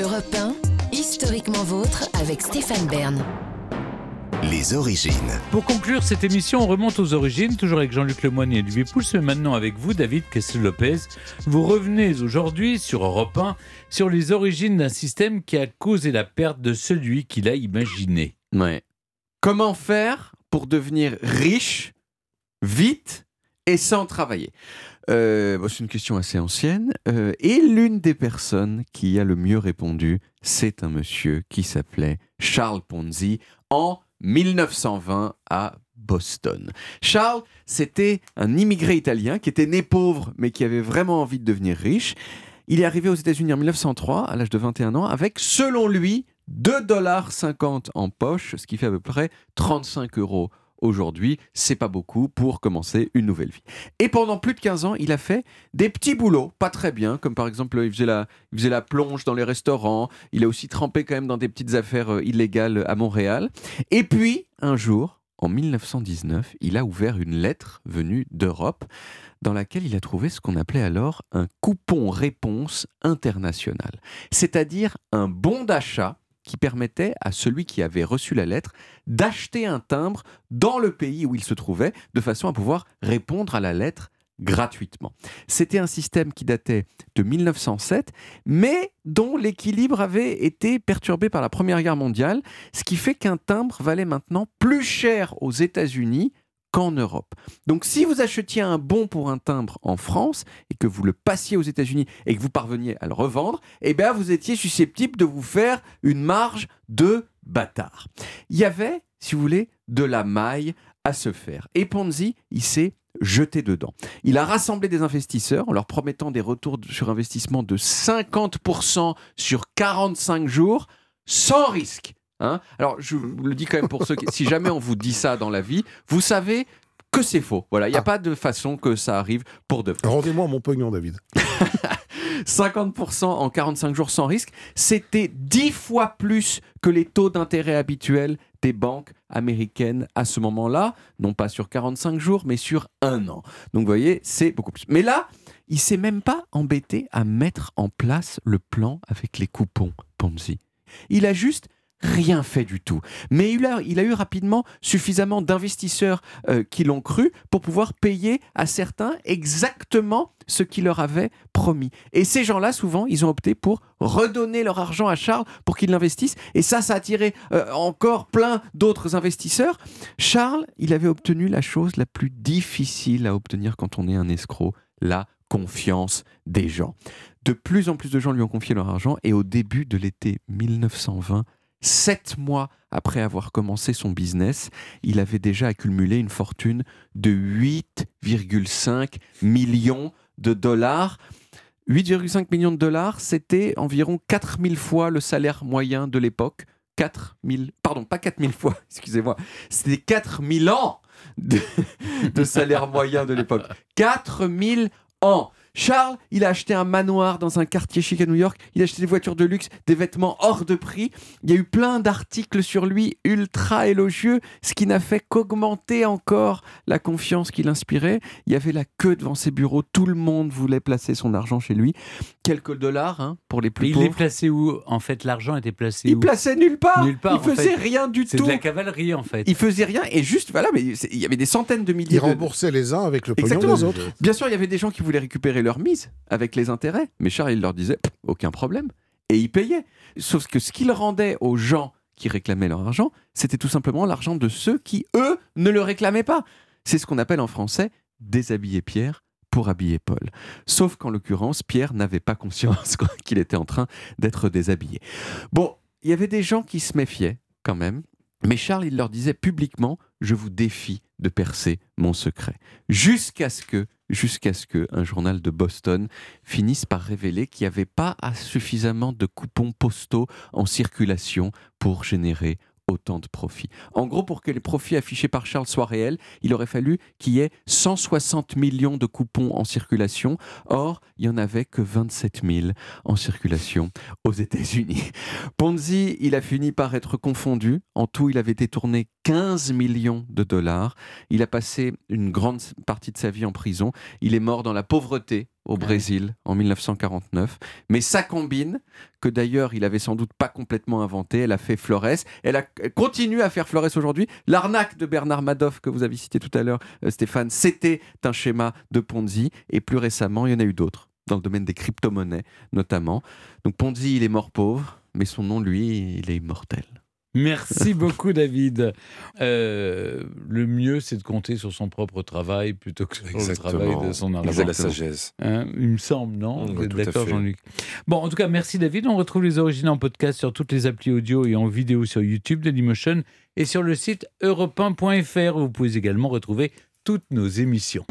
Europe 1, historiquement vôtre avec Stéphane Bern. Les origines. Pour conclure cette émission, on remonte aux origines, toujours avec Jean-Luc Lemoyne et Louis Pousse, mais maintenant avec vous, David Kessel-Lopez. Vous revenez aujourd'hui sur Europe 1 sur les origines d'un système qui a causé la perte de celui qui l'a imaginé. Ouais. Comment faire pour devenir riche, vite et sans travailler Euh, C'est une question assez ancienne. euh, et l'une des personnes qui a le mieux répondu, c'est un monsieur qui s'appelait Charles Ponzi en 1920 à Boston. Charles, c'était un immigré italien qui était né pauvre, mais qui avait vraiment envie de devenir riche. Il est arrivé aux États-Unis en 1903, à l'âge de 21 ans, avec, selon lui, 2,50$ en poche, ce qui fait à peu près 35 euros aujourd'hui. C'est pas beaucoup pour commencer une nouvelle vie. Et pendant plus de 15 ans, il a fait des petits boulots, pas très bien, comme par exemple, il faisait la, il faisait la plonge dans les restaurants. Il a aussi trempé quand même dans des petites affaires euh, illégales à Montréal. Et puis, un jour, en 1919, il a ouvert une lettre venue d'Europe dans laquelle il a trouvé ce qu'on appelait alors un coupon réponse international, c'est-à-dire un bon d'achat qui permettait à celui qui avait reçu la lettre d'acheter un timbre dans le pays où il se trouvait, de façon à pouvoir répondre à la lettre gratuitement. C'était un système qui datait de 1907, mais dont l'équilibre avait été perturbé par la Première Guerre mondiale, ce qui fait qu'un timbre valait maintenant plus cher aux États-Unis qu'en Europe. Donc si vous achetiez un bon pour un timbre en France et que vous le passiez aux États-Unis et que vous parveniez à le revendre, eh bien vous étiez susceptible de vous faire une marge de bâtard. Il y avait, si vous voulez, de la maille à se faire. Et Ponzi, il s'est jeté dedans. Il a rassemblé des investisseurs en leur promettant des retours sur investissement de 50% sur 45 jours sans risque. Hein Alors, je vous le dis quand même pour ceux qui, si jamais on vous dit ça dans la vie, vous savez que c'est faux. Voilà, il n'y a Ah. pas de façon que ça arrive pour de vrai. Rendez-moi mon pognon, David. 50% en 45 jours sans risque, c'était 10 fois plus que les taux d'intérêt habituels des banques américaines à ce moment-là, non pas sur 45 jours, mais sur un an. Donc vous voyez, c'est beaucoup plus. Mais là, il s'est même pas embêté à mettre en place le plan avec les coupons Ponzi. Il a juste rien fait du tout. Mais il a, eu rapidement suffisamment d'investisseurs euh, qui l'ont cru pour pouvoir payer à certains exactement ce qu'il leur avait promis. Et ces gens-là, souvent, ils ont opté pour redonner leur argent à Charles pour qu'il l'investisse. Et ça, ça a attiré euh, encore plein d'autres investisseurs. Charles, il avait obtenu la chose la plus difficile à obtenir quand on est un escroc, la confiance des gens. De plus en plus de gens lui ont confié leur argent et au début de l'été 1920, sept mois après avoir commencé son business, il avait déjà accumulé une fortune de 8,5 millions de dollars. 8,5 millions de dollars, c'était environ 4000 fois le salaire moyen de l'époque. 4000, pardon, pas 4000 fois, excusez-moi, c'était 4000 ans de, salaire moyen de l'époque. 4000 ans. Charles, il a acheté un manoir dans un quartier chic à New York, il a acheté des voitures de luxe, des vêtements hors de prix. Il y a eu plein d'articles sur lui ultra élogieux, ce qui n'a fait qu'augmenter encore la confiance qu'il inspirait. Il y avait la queue devant ses bureaux, tout le monde voulait placer son argent chez lui. Quelques dollars hein, pour les plus Mais il est pauvres. placé où En fait, l'argent était placé Il où? plaçait nulle part. Nulle part, il faisait fait. rien du C'est tout. de la cavalerie, en fait. Il faisait rien et juste voilà, mais c'est- il y avait des centaines de milliers. Il de- remboursait les uns avec le pognon Exactement. des autres. Bien sûr, il y avait des gens qui voulaient récupérer leur mise avec les intérêts, mais Charles il leur disait aucun problème et ils payaient. Sauf que ce qu'il rendait aux gens qui réclamaient leur argent, c'était tout simplement l'argent de ceux qui eux ne le réclamaient pas. C'est ce qu'on appelle en français déshabiller Pierre pour habiller Paul. Sauf qu'en l'occurrence, Pierre n'avait pas conscience qu'il était en train d'être déshabillé. Bon, il y avait des gens qui se méfiaient quand même, mais Charles, il leur disait publiquement Je vous défie de percer mon secret. Jusqu'à ce que, jusqu'à ce que un journal de Boston finisse par révéler qu'il n'y avait pas suffisamment de coupons postaux en circulation pour générer autant de profits. En gros, pour que les profits affichés par Charles soient réels, il aurait fallu qu'il y ait 160 millions de coupons en circulation. Or, il n'y en avait que 27 000 en circulation aux États-Unis. Ponzi, il a fini par être confondu. En tout, il avait détourné 15 millions de dollars. Il a passé une grande partie de sa vie en prison. Il est mort dans la pauvreté au Brésil en 1949. Mais sa combine, que d'ailleurs il avait sans doute pas complètement inventée, elle a fait Flores. Elle, a, elle continue à faire Flores aujourd'hui. L'arnaque de Bernard Madoff que vous avez cité tout à l'heure, euh, Stéphane, c'était un schéma de Ponzi. Et plus récemment, il y en a eu d'autres dans le domaine des crypto-monnaies notamment. Donc Ponzi, il est mort pauvre, mais son nom, lui, il est immortel. Merci beaucoup, David. Euh, le mieux, c'est de compter sur son propre travail plutôt que sur le travail de son argent. C'est la sagesse. Hein, il me semble, non Vous êtes D'accord. Jean-Luc? Bon, en tout cas, merci, David. On retrouve les origines en podcast sur toutes les applis audio et en vidéo sur YouTube, Dailymotion et sur le site europe1.fr. Vous pouvez également retrouver toutes nos émissions.